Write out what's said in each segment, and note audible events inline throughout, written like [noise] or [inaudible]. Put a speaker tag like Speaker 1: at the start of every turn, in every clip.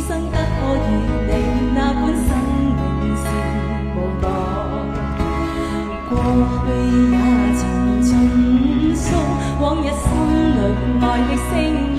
Speaker 1: 生得可以令那管生命是无奈，过去也曾尽诉往日心里爱的声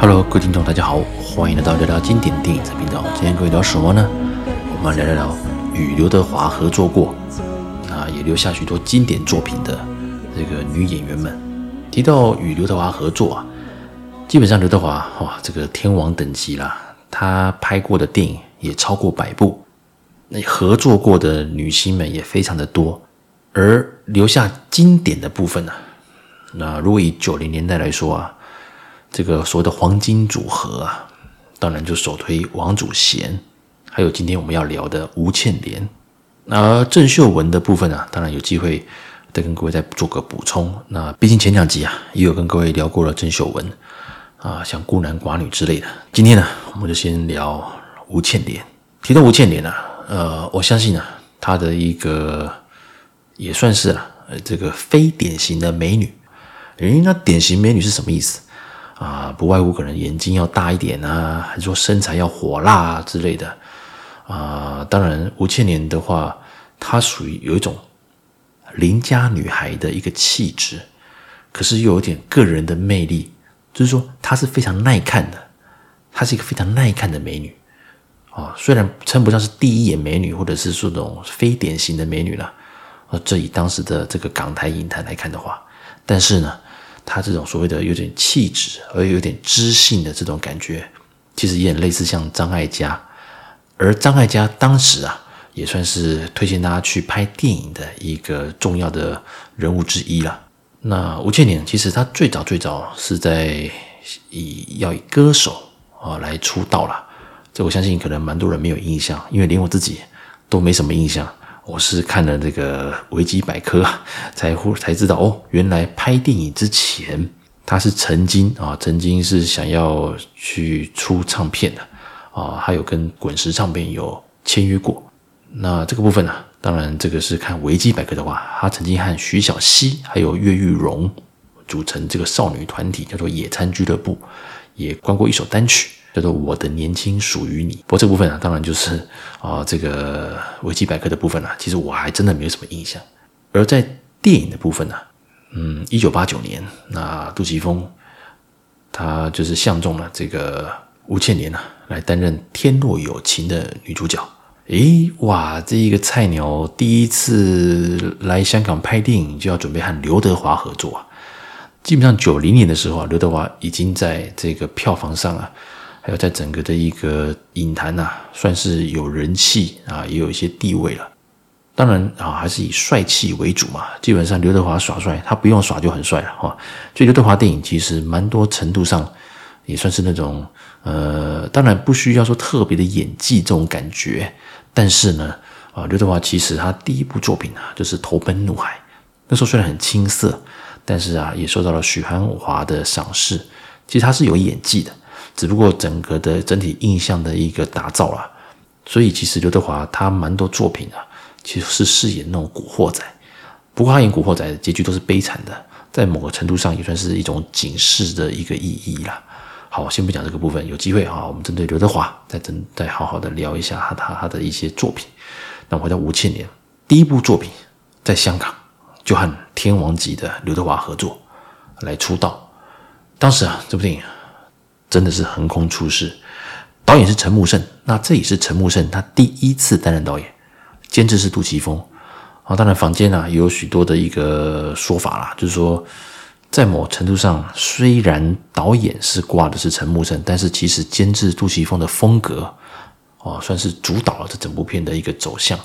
Speaker 2: Hello，各位听众，大家好，欢迎来到聊聊经典电影的频道。今天各位聊什么呢？我们来聊聊与刘德华合作过，啊，也留下许多经典作品的这个女演员们。提到与刘德华合作啊，基本上刘德华哇，这个天王等级啦，他拍过的电影也超过百部，那合作过的女星们也非常的多，而留下经典的部分呢，那如果以九零年代来说啊。这个所谓的黄金组合啊，当然就首推王祖贤，还有今天我们要聊的吴倩莲。那郑秀文的部分啊，当然有机会再跟各位再做个补充。那毕竟前两集啊，也有跟各位聊过了郑秀文啊，像孤男寡女之类的。今天呢，我们就先聊吴倩莲。提到吴倩莲啊，呃，我相信啊，她的一个也算是啊，这个非典型的美女。诶，那典型美女是什么意思？啊，不外乎可能眼睛要大一点啊，还是说身材要火辣啊之类的啊。当然，吴倩莲的话，她属于有一种邻家女孩的一个气质，可是又有点个人的魅力，就是说她是非常耐看的，她是一个非常耐看的美女啊。虽然称不上是第一眼美女，或者是说这种非典型的美女了，啊，这以当时的这个港台影坛来看的话，但是呢。他这种所谓的有点气质，而有点知性的这种感觉，其实也很类似像张艾嘉。而张艾嘉当时啊，也算是推荐大家去拍电影的一个重要的人物之一了。那吴倩莲其实她最早最早是在以要以歌手啊来出道了，这我相信可能蛮多人没有印象，因为连我自己都没什么印象。我是看了这个维基百科 [laughs] 才忽才知道哦，原来拍电影之前他是曾经啊，曾经是想要去出唱片的啊，还有跟滚石唱片有签约过。那这个部分呢，当然这个是看维基百科的话，他曾经和徐小溪还有岳玉蓉组成这个少女团体，叫做野餐俱乐部，也关过一首单曲。叫做我的年轻属于你，不过这部分啊，当然就是啊、呃，这个维基百科的部分啊，其实我还真的没有什么印象。而在电影的部分呢、嗯，一九八九年，那杜琪峰他就是相中了这个吴倩莲啊，来担任《天若有情》的女主角。诶，哇，这一个菜鸟第一次来香港拍电影，就要准备和刘德华合作啊。基本上九零年的时候啊，刘德华已经在这个票房上啊。还有在整个的一个影坛呐，算是有人气啊，也有一些地位了。当然啊，还是以帅气为主嘛。基本上刘德华耍帅，他不用耍就很帅了哈。所以刘德华电影其实蛮多程度上也算是那种呃，当然不需要说特别的演技这种感觉。但是呢，啊，刘德华其实他第一部作品啊，就是《投奔怒海》，那时候虽然很青涩，但是啊，也受到了许鞍华的赏识。其实他是有演技的。只不过整个的整体印象的一个打造啦，所以其实刘德华他蛮多作品啊，其实是饰演那种古惑仔。不过他演古惑仔的结局都是悲惨的，在某个程度上也算是一种警示的一个意义啦。好，先不讲这个部分，有机会啊，我们针对刘德华再真再好好的聊一下他他他的一些作品。那回到吴倩莲，第一部作品在香港就和天王级的刘德华合作来出道，当时啊这部电影。真的是横空出世，导演是陈木胜，那这也是陈木胜他第一次担任导演，监制是杜琪峰。啊，当然坊间啊也有许多的一个说法啦，就是说在某程度上，虽然导演是挂的是陈木胜，但是其实监制杜琪峰的风格，哦，算是主导了这整部片的一个走向。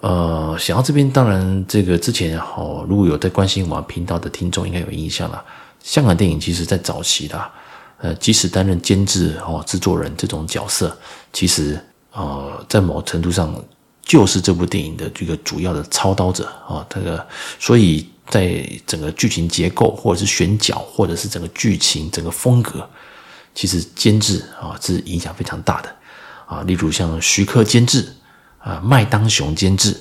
Speaker 2: 呃，想到这边，当然这个之前哦，如果有在关心我们频道的听众，应该有印象了。香港电影其实在早期的。呃，即使担任监制哦、制作人这种角色，其实呃，在某程度上就是这部电影的这个主要的操刀者啊。这个，所以在整个剧情结构，或者是选角，或者是整个剧情、整个风格，其实监制啊是影响非常大的啊。例如像徐克监制啊，麦当雄监制。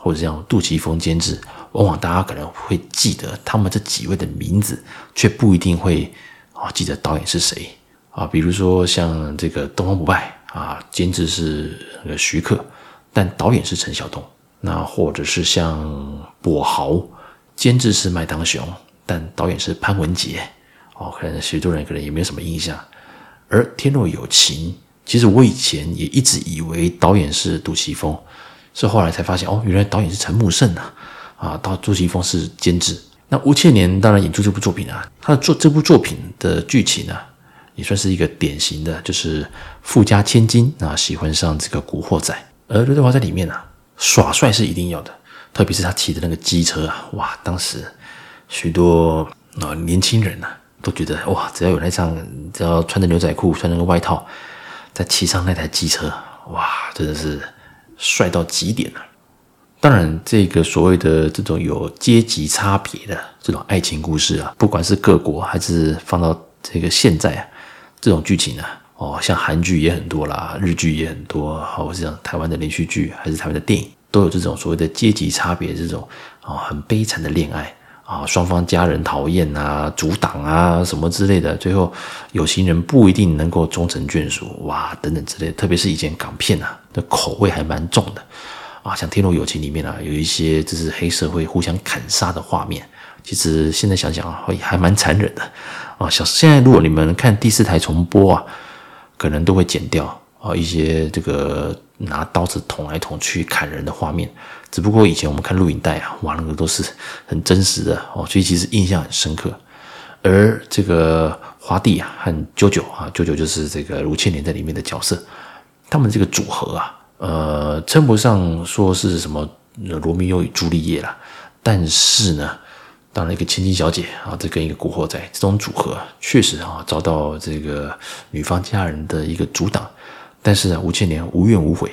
Speaker 2: 或者像杜琪峰监制，往往大家可能会记得他们这几位的名字，却不一定会啊记得导演是谁啊。比如说像这个《东方不败》啊，监制是那个徐克，但导演是陈晓东。那或者是像《跛豪》，监制是麦当雄，但导演是潘文杰。哦，可能许多人可能也没有什么印象。而《天若有情》，其实我以前也一直以为导演是杜琪峰。是后来才发现哦，原来导演是陈木胜啊，啊，到杜琪峰是监制。那吴倩莲当然演出这部作品啊，她的作这部作品的剧情呢、啊，也算是一个典型的，就是富家千金啊喜欢上这个古惑仔，而刘德华在里面啊耍帅是一定要的，特别是他骑的那个机车啊，哇，当时许多啊年轻人啊都觉得哇，只要有那张，只要穿着牛仔裤，穿着个外套，再骑上那台机车，哇，真的是。帅到极点了！当然，这个所谓的这种有阶级差别的这种爱情故事啊，不管是各国还是放到这个现在啊，这种剧情啊，哦，像韩剧也很多啦，日剧也很多，或是像台湾的连续剧，还是台湾的电影，都有这种所谓的阶级差别，这种啊很悲惨的恋爱。啊，双方家人讨厌啊，阻挡啊，什么之类的，最后有情人不一定能够终成眷属，哇，等等之类。特别是以前港片啊，的口味还蛮重的啊，像《天若有情》里面啊，有一些就是黑社会互相砍杀的画面，其实现在想想啊，还蛮残忍的啊。小现在如果你们看第四台重播啊，可能都会剪掉啊一些这个拿刀子捅来捅去砍人的画面。只不过以前我们看录影带啊，哇，那个都是很真实的哦，所以其实印象很深刻。而这个华帝啊和啾啾啊，啾啾就是这个吴倩莲在里面的角色，他们这个组合啊，呃，称不上说是什么罗密欧与朱丽叶啦，但是呢，当然一个千金小姐啊，这跟一个古惑仔这种组合，确实啊遭到这个女方家人的一个阻挡，但是呢，吴倩莲无怨无悔。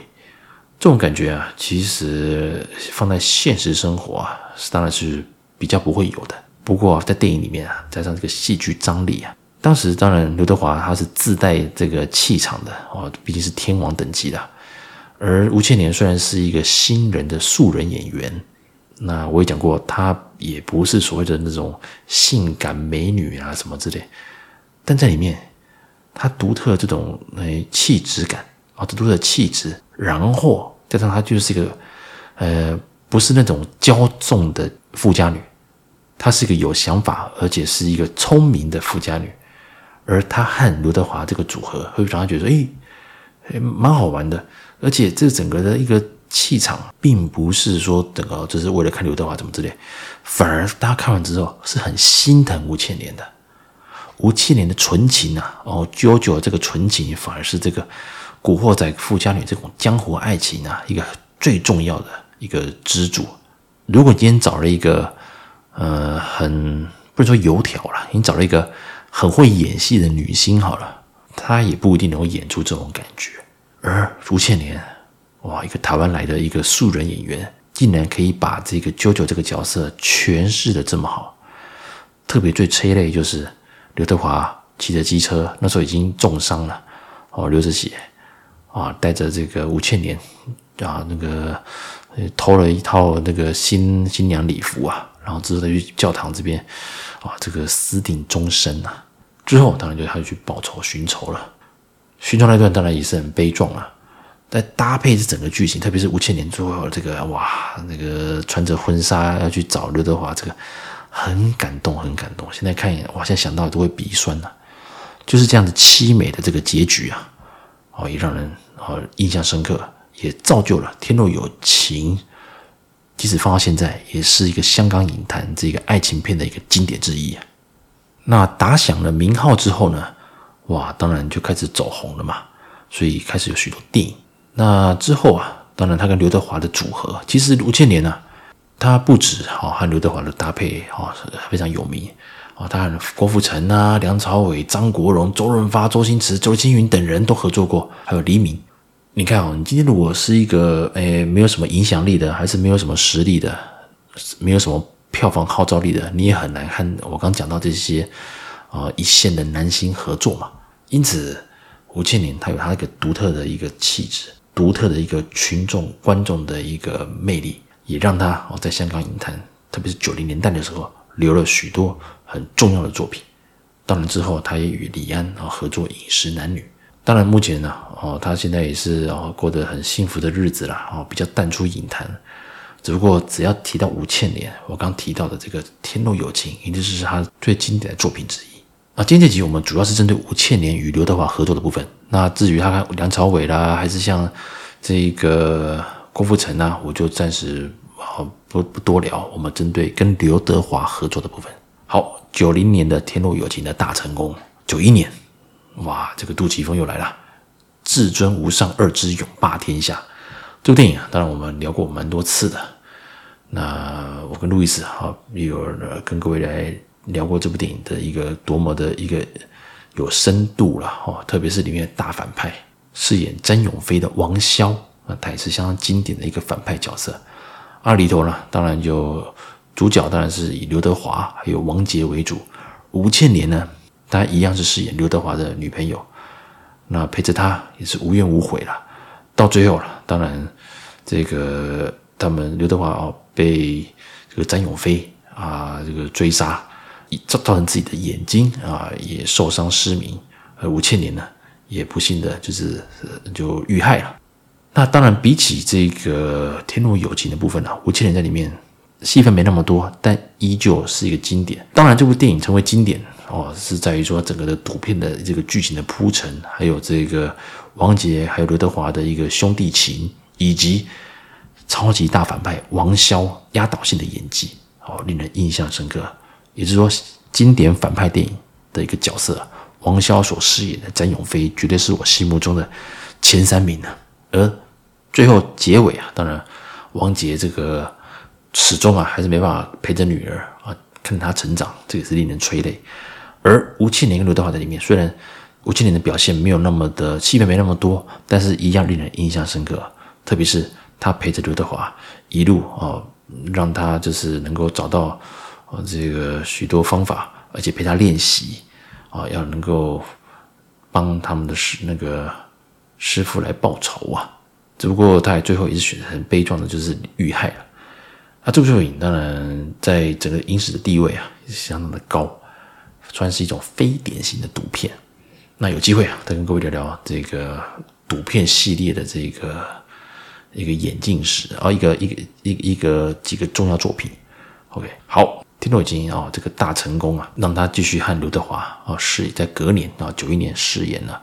Speaker 2: 这种感觉啊，其实放在现实生活啊，是当然是比较不会有的。不过在电影里面啊，加上这个戏剧张力啊，当时当然刘德华他是自带这个气场的哦，毕竟是天王等级的。而吴倩莲虽然是一个新人的素人演员，那我也讲过，她也不是所谓的那种性感美女啊什么之类，但在里面，她独特的这种诶气质感啊，独特的气质。然后加上她就是一个，呃，不是那种骄纵的富家女，她是一个有想法，而且是一个聪明的富家女。而她和刘德华这个组合，会让她觉得说，诶，蛮好玩的。而且这整个的一个气场，并不是说整个就是为了看刘德华怎么之类，反而大家看完之后是很心疼吴倩莲的。吴倩莲的纯情啊，哦，啾啾这个纯情，反而是这个。古惑仔富家女这种江湖爱情啊，一个最重要的一个支柱。如果今天找了一个，呃，很不能说油条了，你找了一个很会演戏的女星好了，他也不一定能够演出这种感觉。而吴倩莲，哇，一个台湾来的一个素人演员，竟然可以把这个啾啾这个角色诠释的这么好。特别最催泪就是刘德华骑着机车，那时候已经重伤了，哦，流着血。啊，带着这个吴倩莲啊，那个偷了一套那个新新娘礼服啊，然后之后再去教堂这边啊，这个私定终身啊。之后当然就他就去报仇寻仇了，寻仇那段当然也是很悲壮啊。但搭配这整个剧情，特别是吴倩莲最后这个哇，那个穿着婚纱要去找刘德华，这个很感动，很感动。现在看一眼，哇，现在想到都会鼻酸呐、啊。就是这样子凄美的这个结局啊，哦，也让人。哦，印象深刻，也造就了《天若有情》，即使放到现在，也是一个香港影坛这个爱情片的一个经典之一啊。那打响了名号之后呢，哇，当然就开始走红了嘛，所以开始有许多电影。那之后啊，当然他跟刘德华的组合，其实吴倩莲呢，他不止哈和刘德华的搭配哈非常有名啊，当然郭富城啊、梁朝伟、张国荣、周润发、周星驰、周星云等人都合作过，还有黎明。你看哦，你今天如果是一个诶没有什么影响力的，还是没有什么实力的，没有什么票房号召力的，你也很难和我刚讲到这些、呃、一线的男星合作嘛。因此，吴倩莲她有她一个独特的一个气质，独特的一个群众观众的一个魅力，也让她哦在香港影坛，特别是九零年代的时候，留了许多很重要的作品。当然之后，她也与李安啊合作《饮食男女》。当然目前呢，哦，她现在也是哦过得很幸福的日子啦，哦，比较淡出影坛。只不过只要提到吴倩莲，我刚提到的这个《天若有情》，一定是他最经典的作品之一。那，今天这集我们主要是针对吴倩莲与刘德华合作的部分。那至于他梁朝伟啦，还是像这个郭富城啊，我就暂时啊不不多聊。我们针对跟刘德华合作的部分。好，九零年的《天若有情》的大成功，九一年，哇，这个杜琪峰又来了，《至尊无上二之勇霸天下》这部电影啊，当然我们聊过蛮多次的。那我跟路易斯哈，也有跟各位来。聊过这部电影的一个多么的一个有深度了哦，特别是里面大反派饰演詹永飞的王骁啊，他也是相当经典的一个反派角色。二，里头呢，当然就主角当然是以刘德华还有王杰为主，吴倩莲呢，当然一样是饰演刘德华的女朋友，那陪着他也是无怨无悔了。到最后了，当然这个他们刘德华哦被这个詹永飞啊这个追杀。造造成自己的眼睛啊也受伤失明，而吴倩莲呢也不幸的就是就遇害了。那当然比起这个天若有情的部分呢，吴倩莲在里面戏份没那么多，但依旧是一个经典。当然这部电影成为经典哦，是在于说整个的赌片的这个剧情的铺陈，还有这个王杰还有刘德华的一个兄弟情，以及超级大反派王骁压倒性的演技哦，令人印象深刻。也就是说，经典反派电影的一个角色，王骁所饰演的詹永飞，绝对是我心目中的前三名呢。而最后结尾啊，当然王杰这个始终啊还是没办法陪着女儿啊，看她成长，这也是令人催泪。而吴倩莲跟刘德华在里面，虽然吴倩莲的表现没有那么的戏份没那么多，但是一样令人印象深刻。特别是他陪着刘德华一路啊，让他就是能够找到。啊，这个许多方法，而且陪他练习，啊，要能够帮他们的师那个师傅来报仇啊。只不过他也最后也是选择很悲壮的，就是遇害了。那这部作品当然在整个影史的地位啊，也是相当的高，算是一种非典型的赌片。那有机会啊，再跟各位聊聊这个赌片系列的这个一个眼镜史啊，一个一个一一个几个重要作品。OK，好。天若有情啊，这个大成功啊，让他继续和刘德华啊饰演，在隔年啊九一年饰演了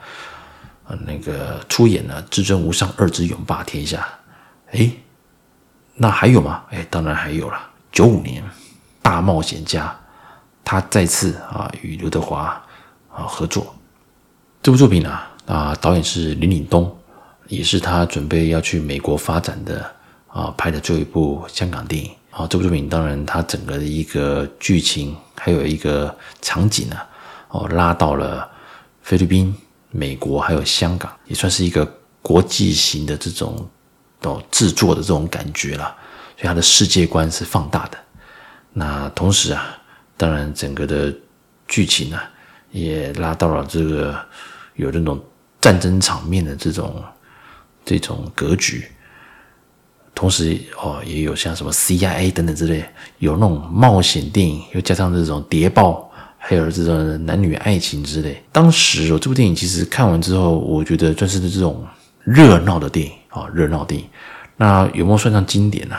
Speaker 2: 啊那个出演了《至尊无上二之勇霸天下》。哎，那还有吗？哎，当然还有了。九五年《大冒险家》，他再次啊与刘德华啊合作。这部作品呢，啊导演是林岭东，也是他准备要去美国发展的啊拍的最后一部香港电影。好，这部作品当然，它整个的一个剧情还有一个场景呢，哦，拉到了菲律宾、美国还有香港，也算是一个国际型的这种哦制作的这种感觉了。所以它的世界观是放大的。那同时啊，当然整个的剧情呢，也拉到了这个有这种战争场面的这种这种格局。同时哦，也有像什么 CIA 等等之类，有那种冒险电影，又加上这种谍报，还有这种男女爱情之类。当时哦，这部电影其实看完之后，我觉得算是这种热闹的电影啊，热闹电影。那有没有算上经典呢？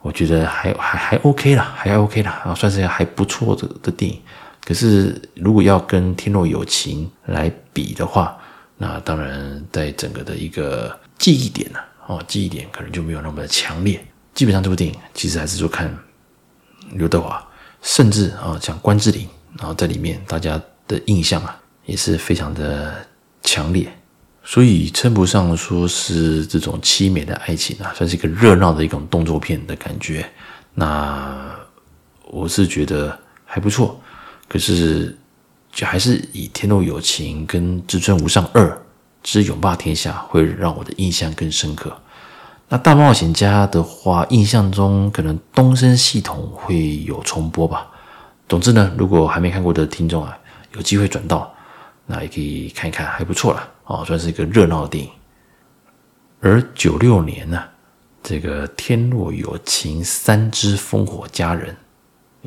Speaker 2: 我觉得还还还 OK 啦，还 OK 啦啊，算是还不错的的电影。可是如果要跟《天若有情》来比的话，那当然在整个的一个记忆点呢。哦，记忆点可能就没有那么的强烈。基本上这部电影其实还是说看刘德华，甚至啊像关之琳，然后在里面大家的印象啊也是非常的强烈，所以称不上说是这种凄美的爱情啊，算是一个热闹的一种动作片的感觉。那我是觉得还不错，可是就还是以《天若有情》跟《至尊无上二之勇霸天下》会让我的印象更深刻。那大冒险家的话，印象中可能东森系统会有重播吧。总之呢，如果还没看过的听众啊，有机会转到，那也可以看一看，还不错啦，哦，算是一个热闹的电影。而九六年呢，这个《天若有情三之烽火佳人》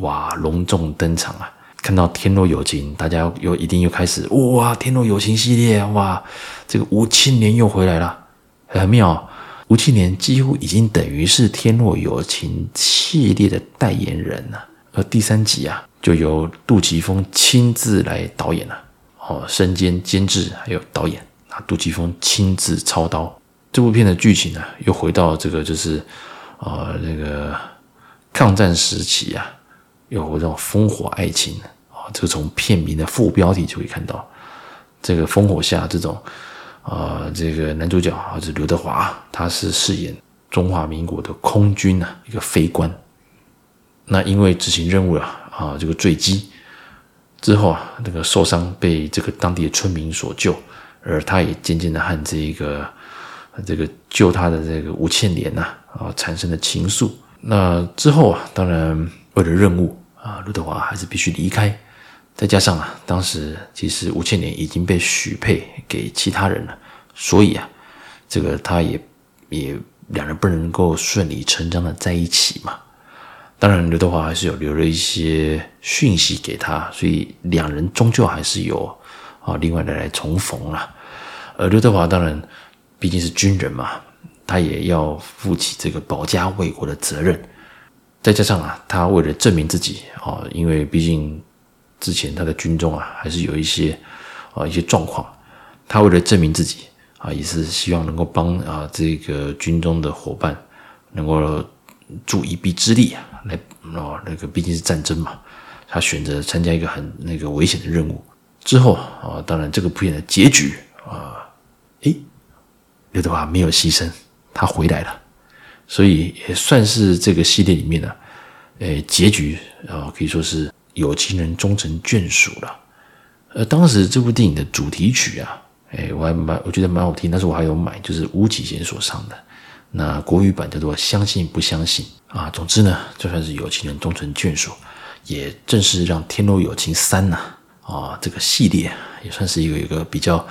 Speaker 2: 哇，隆重登场啊！看到《天若有情》，大家又一定又开始哇，《天若有情》系列哇，这个吴庆年又回来了，很妙。吴庆年几乎已经等于是《天若有情》系列的代言人了。而第三集啊，就由杜琪峰亲自来导演了，哦，身兼监制还有导演啊，杜琪峰亲自操刀。这部片的剧情呢，又回到这个就是，呃，那个抗战时期啊，有这种烽火爱情，这个从片名的副标题就可以看到，这个烽火下这种。啊、这个男主角啊，是刘德华，他是饰演中华民国的空军啊，一个飞官。那因为执行任务了啊，这个坠机之后啊，那个受伤被这个当地的村民所救，而他也渐渐的和这个这个救他的这个吴倩莲呐啊产生了情愫。那之后啊，当然为了任务啊，刘德华还是必须离开。再加上啊，当时其实吴倩莲已经被许配给其他人了，所以啊，这个他也也两人不能够顺理成章的在一起嘛。当然，刘德华还是有留了一些讯息给他，所以两人终究还是有啊，另外的来重逢了。而刘德华当然毕竟是军人嘛，他也要负起这个保家卫国的责任。再加上啊，他为了证明自己啊，因为毕竟。之前他的军中啊，还是有一些啊一些状况。他为了证明自己啊，也是希望能够帮啊这个军中的伙伴能够助一臂之力啊，来哦那个毕竟是战争嘛，他选择参加一个很那个危险的任务。之后啊，当然这个片的结局啊，诶，刘德华没有牺牲，他回来了，所以也算是这个系列里面的诶结局啊，可以说是。有情人终成眷属了，呃，当时这部电影的主题曲啊，哎，我还蛮，我觉得蛮好听，但是我还有买，就是巫启贤所唱的，那国语版叫做《相信不相信》啊。总之呢，就算是有情人终成眷属，也正是让《天若有情三》呐啊这个系列也算是一个一个比较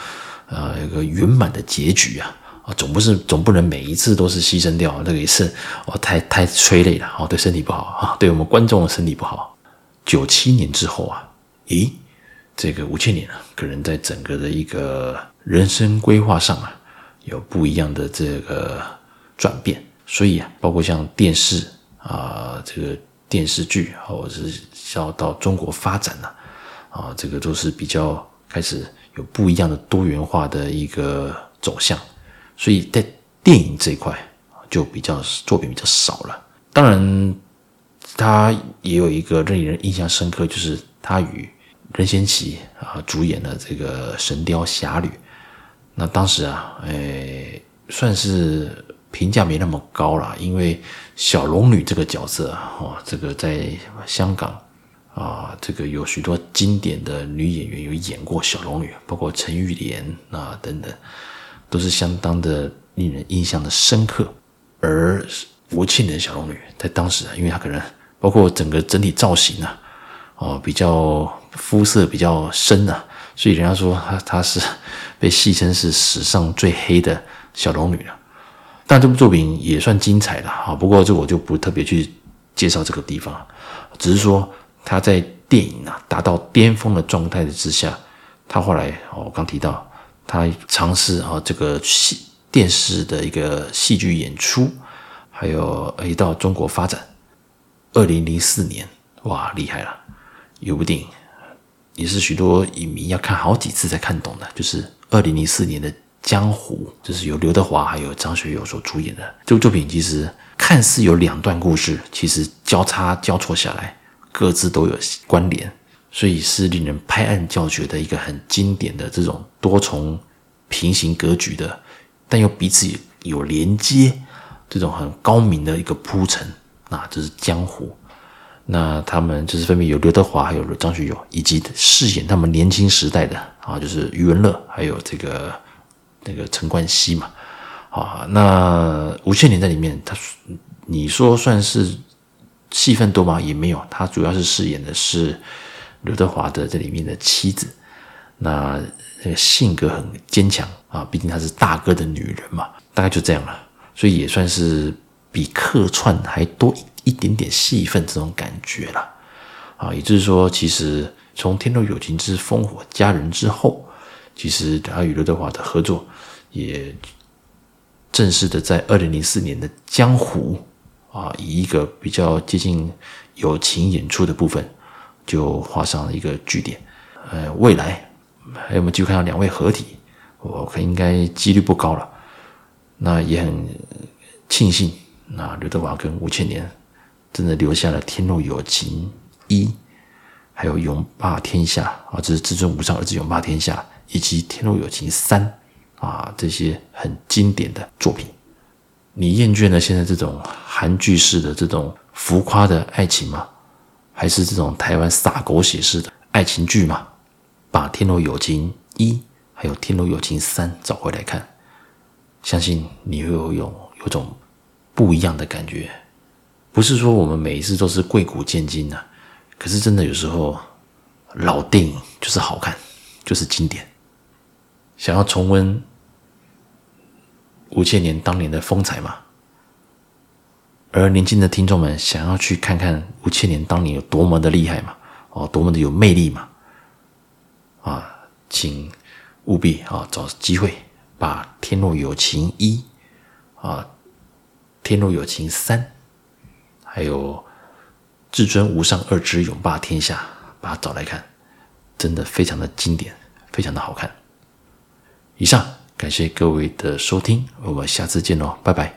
Speaker 2: 呃一个圆满的结局啊啊，总不是总不能每一次都是牺牲掉，那个也是哦太太催泪了哦，对身体不好啊，对我们观众的身体不好。九七年之后啊，咦，这个吴千年啊，可能在整个的一个人生规划上啊，有不一样的这个转变。所以啊，包括像电视啊，这个电视剧，或者是要到中国发展呢，啊，这个都是比较开始有不一样的多元化的一个走向。所以在电影这一块就比较作品比较少了。当然。他也有一个令人印象深刻，就是他与任贤齐啊主演的这个《神雕侠侣》。那当时啊，诶，算是评价没那么高了，因为小龙女这个角色啊，哦，这个在香港啊，这个有许多经典的女演员有演过小龙女，包括陈玉莲啊等等，都是相当的令人印象的深刻。而吴庆的小龙女在当时，因为她可能。包括整个整体造型啊，哦，比较肤色比较深啊，所以人家说她她是被戏称是史上最黑的小龙女了。但这部作品也算精彩的啊，不过这我就不特别去介绍这个地方，只是说她在电影啊达到巅峰的状态之下，她后来哦，我刚提到她尝试啊这个戏电视的一个戏剧演出，还有一到中国发展。二零零四年，哇，厉害了！有部电影也是许多影迷要看好几次才看懂的，就是二零零四年的《江湖》，就是由刘德华还有张学友所主演的这部作品。其实看似有两段故事，其实交叉交错下来，各自都有关联，所以是令人拍案叫绝的一个很经典的这种多重平行格局的，但又彼此有连接，这种很高明的一个铺陈。啊，这是江湖。那他们就是分别有刘德华，还有张学友，以及饰演他们年轻时代的啊，就是余文乐，还有这个那个陈冠希嘛。啊，那吴倩莲在里面，他你说算是戏份多吗？也没有，他主要是饰演的是刘德华的这里面的妻子。那那个性格很坚强啊，毕竟她是大哥的女人嘛，大概就这样了。所以也算是比客串还多一点点戏份这种感觉了啊。也就是说，其实从《天若有情之烽火佳人》之后，其实他与刘德华的合作也。正式的在二零零四年的《江湖》啊，以一个比较接近友情演出的部分，就画上了一个句点。呃，未来还有没有机会看到两位合体？我看应该几率不高了。那也很庆幸，那刘德华跟吴倩莲真的留下了《天若有情一》，还有《永霸天下》啊，这是至尊无上儿子永霸天下，以及《天若有情三》。啊，这些很经典的作品，你厌倦了现在这种韩剧式的这种浮夸的爱情吗？还是这种台湾洒狗血式的爱情剧吗？把《天若有情一》还有《天若有情三》找回来看，相信你会有有有种不一样的感觉。不是说我们每一次都是贵古见今呐，可是真的有时候老电影就是好看，就是经典。想要重温。吴倩莲当年的风采嘛，而年轻的听众们想要去看看吴倩莲当年有多么的厉害嘛，哦，多么的有魅力嘛，啊，请务必啊找机会把《天若有情一》啊，《天若有情三》，还有《至尊无上二之勇霸天下》，把它找来看，真的非常的经典，非常的好看。以上。感谢各位的收听，我们下次见喽，拜拜。